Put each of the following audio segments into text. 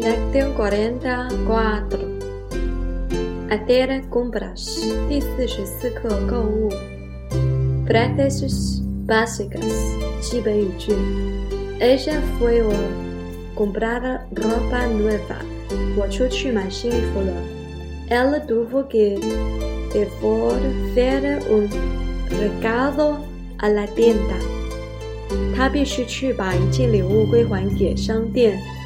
Lección 44 Ater compras. Preces básicas. 基本语句。Ella fue a comprar ropa nueva. Ela teve que devolver um recado a la tienda. 她必须去把一件礼物归还给商店。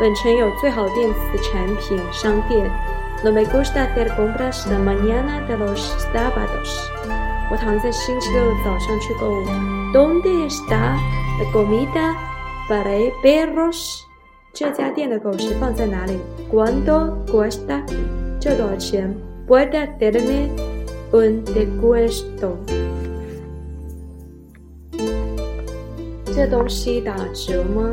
本城有最好的电子产品商店。No me gusta ir a c o m p r a esta mañana de los sábados。我躺在星期六的早上去购物。Dónde está la comida para perros？这家店的狗食放在哪里？Cuánto cuesta? 这多少钱？Puede hacerme un descuento？这东西打折吗？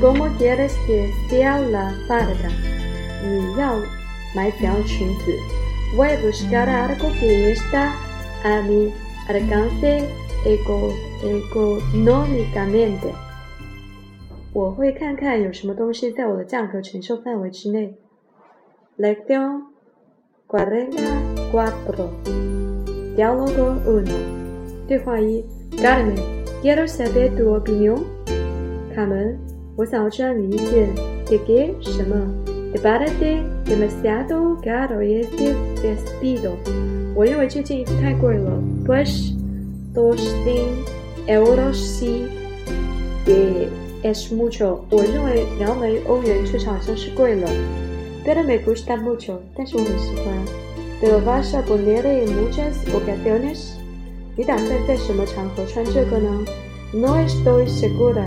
Como quieres que sea la farda？你要买条裙子？Voy a buscar algo que está a mi alcance económico económicamente。我会看看有什么东西在我的价格承受范围之内。Llegó. Guarda, e n guardo. Dialogo uno. 对话一。g Carmen, ¿quieres saber tu opinión? Carmen. 我想要知道你意见 t e que 什么？de balde demasiado caro y es d e s a i d o 我认为这件衣服太贵了。Pues, dos din euros sí, es mucho。我认为两枚欧元出好像是贵了。Pero me gusta mucho，但是我很喜欢。De lo vas a poner en muchas ocasiones。你打算在什么场合穿这个呢？No es todo segura。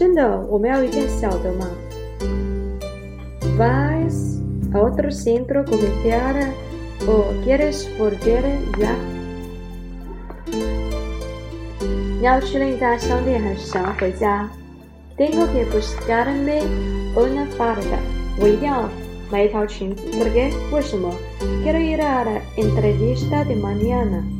真的，我们要一件小的吗？Vais é a outro centro comercial ou queres volver já？你要去另一家商店，还是想要回家？Tengo que buscarme una falda。我一定要买一条裙子。Porque 为什么？Quiero ir a la entrevista de mañana。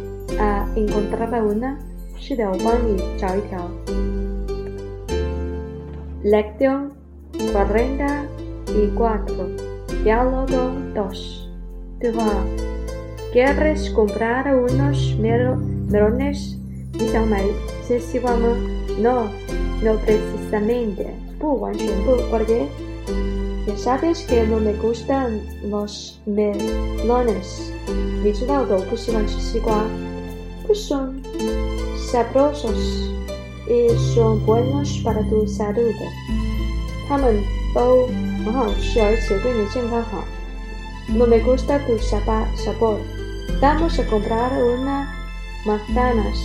I la una? Sí, chao. Lección 44. Diálogo 2. ¿Quieres comprar unos y melones? No, no precisamente. ¿Por qué? Ya sabes que no me gustan los melones son sabrosos y son buenos para tu salud. Oh, no me gusta tu sabor. Vamos a comprar una manzanas.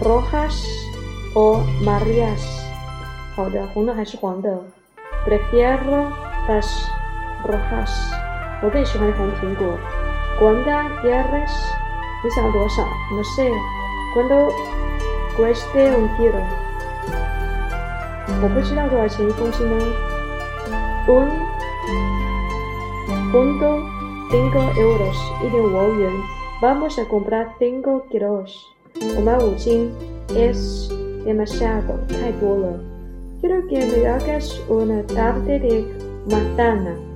Rojas o amarillas. Prefiero las rojas. 我更喜欢红苹果。Cuando tierras, No sé. ¿Cuánto cueste un Un punto cinco Vamos a comprar cinco kilos，我买五斤。Es Quiero que me hagas una tarde de manzana。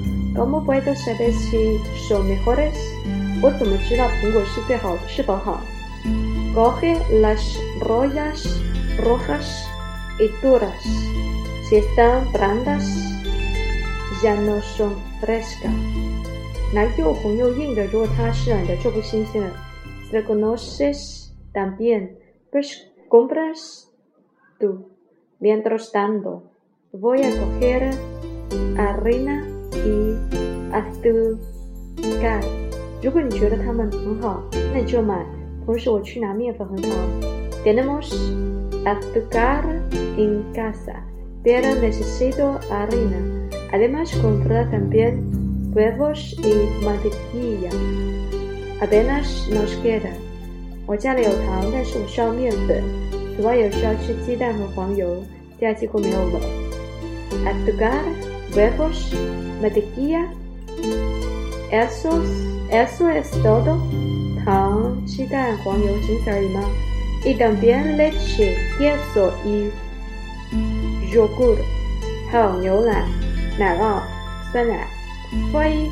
¿Cómo puedo saber si son mejores? Pues ¿O Coge las rollas rojas y duras. Si están brandas, ya no son frescas. conoces también, pues compras tú. Mientras tanto, voy a coger harina. 一，阿杜，盖。如果你觉得它们很好，那你就买。同时我去拿面粉和糖。Tenemos azúcar en casa, pero necesito harina. Además compré también huevos y mantequilla. a d e n a s no esquiera。我家里有糖，但是我需要面粉。此外，也需要吃鸡蛋和黄油。家几乎没有了。Azúcar。v e v o s medicina, esos, esos todo, 糖、鸡蛋、黄油、金盏儿花，y también leche, queso y yogur, 还有牛奶、奶酪酸奶。fue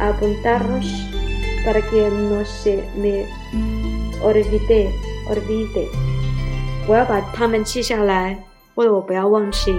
a apuntarlos para que no se me olvide, olvide. 我要把它们记下来，为了我不要忘记。